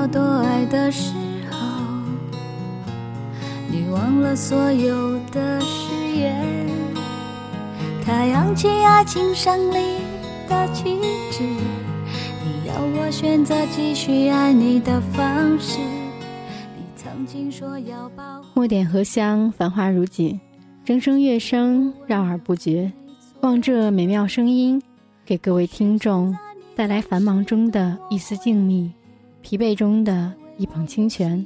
恨到多爱的时候，你忘了所有的誓言。太阳起爱情胜利的旗帜，你要我选择继续爱你的方式。你曾经说要保护。墨点荷香，繁花如锦，筝声乐声绕耳不绝。望这美妙声音，给各位听众带来繁忙中的一丝静谧，疲惫中的一捧清泉。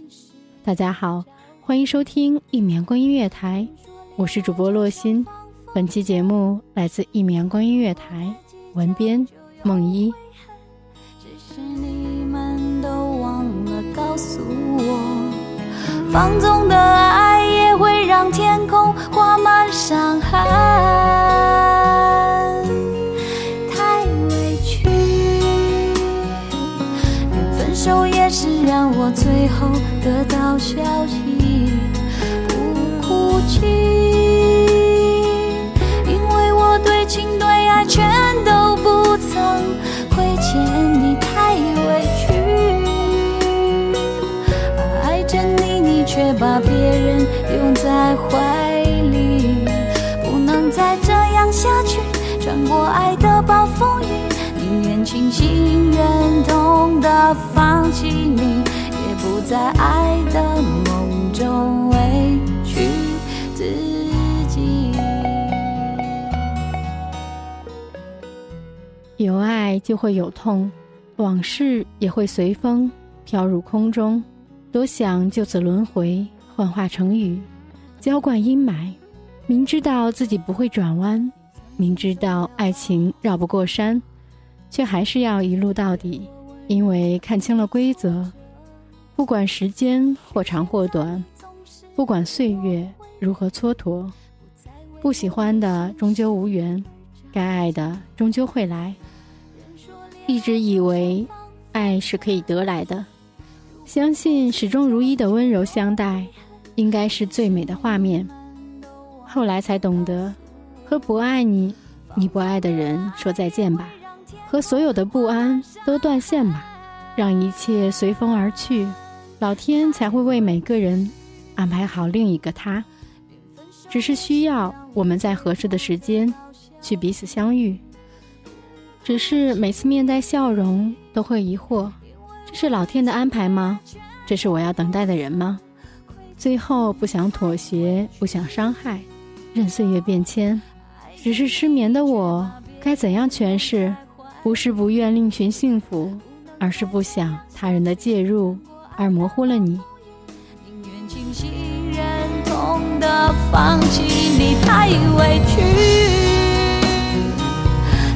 大家好，欢迎收听一米阳光音乐台，我是主播洛心。本期节目来自一米阳光音乐台，文编梦一。只是你们都忘了告诉我，放纵的爱也会让天空挂满伤到消息，不哭泣。因为我对情对爱全都不曾亏欠你，太委屈。爱着你，你却把别人拥在怀里，不能再这样下去。穿过爱的暴风雨，宁愿清醒忍痛的放弃你，在爱的梦中委屈自己。有爱就会有痛，往事也会随风飘入空中。多想就此轮回，幻化成雨，浇灌阴霾。明知道自己不会转弯，明知道爱情绕不过山，却还是要一路到底，因为看清了规则。不管时间或长或短，不管岁月如何蹉跎，不喜欢的终究无缘，该爱的终究会来。一直以为爱是可以得来的，相信始终如一的温柔相待，应该是最美的画面。后来才懂得，和不爱你、你不爱的人说再见吧，和所有的不安都断线吧，让一切随风而去，老天才会为每个人安排好另一个他。只是需要我们在合适的时间去彼此相遇。只是每次面带笑容，都会疑惑：这是老天的安排吗？这是我要等待的人吗？最后不想妥协，不想伤害，任岁月变迁。只是失眠的我，该怎样诠释？不是不愿另寻幸福，而是不想他人的介入而模糊了你。宁愿清醒忍痛的放弃你太委屈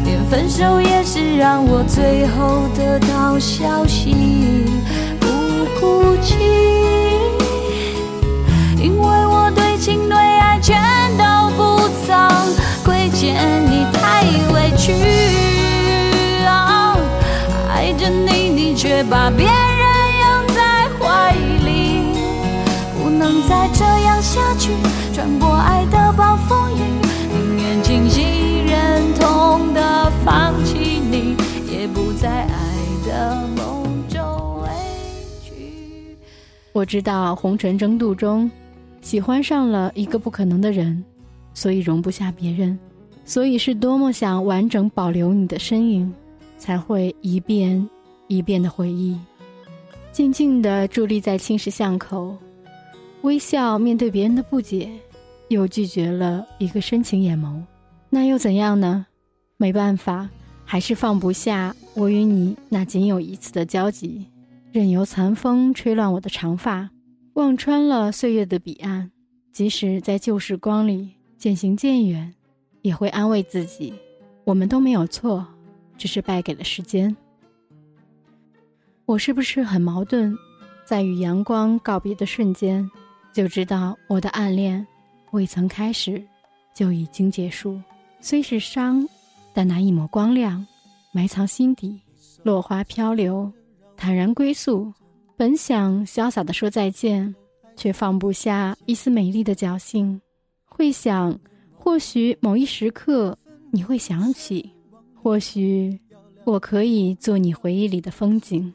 连分手也是让我最后得到消息。不哭泣因为我对情对爱全都不曾亏欠你太委屈。哦爱着你你却把别人能再这样下去，穿过爱的暴风雨，宁愿清醒忍痛的放弃你，也不在爱的梦中委屈。我知道红尘争渡中，喜欢上了一个不可能的人，所以容不下别人，所以是多么想完整保留你的身影，才会一遍一遍的回忆，静静地伫立在青石巷口。微笑面对别人的不解，又拒绝了一个深情眼眸，那又怎样呢？没办法，还是放不下我与你那仅有一次的交集，任由残风吹乱我的长发，望穿了岁月的彼岸。即使在旧时光里渐行渐远，也会安慰自己，我们都没有错，只是败给了时间。我是不是很矛盾？在与阳光告别的瞬间。就知道我的暗恋未曾开始，就已经结束。虽是伤，但那一抹光亮埋藏心底。落花飘流，坦然归宿。本想潇洒的说再见，却放不下一丝美丽的侥幸。会想，或许某一时刻你会想起，或许我可以做你回忆里的风景。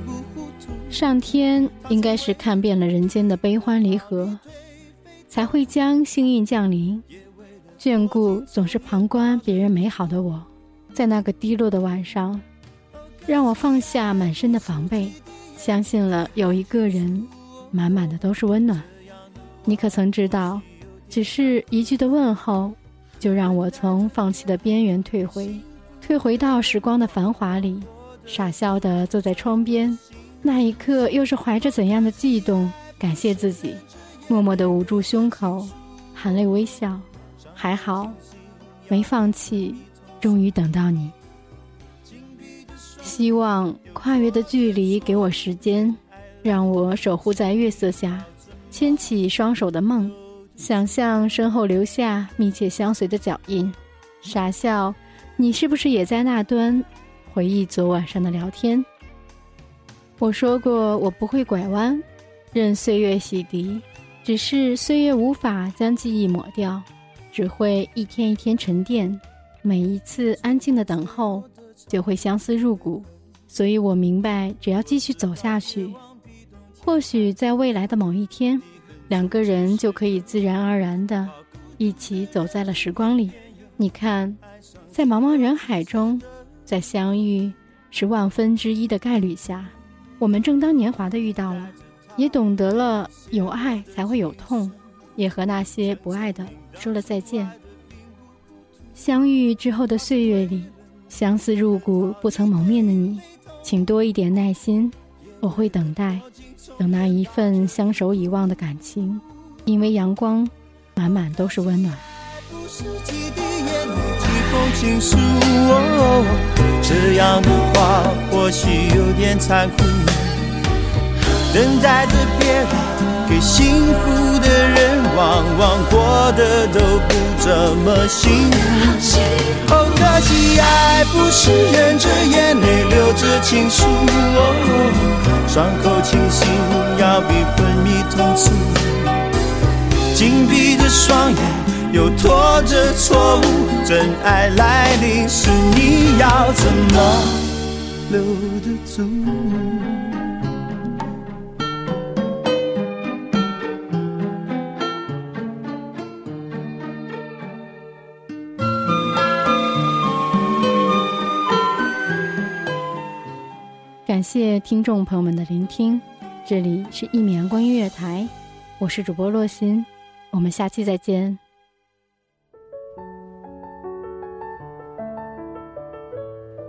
上天应该是看遍了人间的悲欢离合，才会将幸运降临，眷顾总是旁观别人美好的我。在那个低落的晚上，让我放下满身的防备，相信了有一个人，满满的都是温暖。你可曾知道，只是一句的问候，就让我从放弃的边缘退回，退回到时光的繁华里，傻笑的坐在窗边。那一刻，又是怀着怎样的悸动？感谢自己，默默地捂住胸口，含泪微笑。还好，没放弃，终于等到你。希望跨越的距离给我时间，让我守护在月色下，牵起双手的梦，想象身后留下密切相随的脚印，傻笑。你是不是也在那端，回忆昨晚上的聊天？我说过，我不会拐弯，任岁月洗涤，只是岁月无法将记忆抹掉，只会一天一天沉淀。每一次安静的等候，就会相思入骨。所以我明白，只要继续走下去，或许在未来的某一天，两个人就可以自然而然的一起走在了时光里。你看，在茫茫人海中，在相遇是万分之一的概率下。我们正当年华的遇到了，也懂得了有爱才会有痛，也和那些不爱的说了再见。相遇之后的岁月里，相思入骨不曾谋面的你，请多一点耐心，我会等待，等那一份相守以忘的感情，因为阳光满满都是温暖。风倾诉哦这样的话或许有点残酷。等待着别人给幸福的人，往往过得都不怎么幸福。哦，可惜爱不是忍着眼泪流着情书，哦伤口清醒要比昏迷痛楚。紧闭着双眼，又拖着错误，真爱来临时，你要怎么留得住？感谢听众朋友们的聆听，这里是一米阳光音乐台，我是主播洛心，我们下期再见。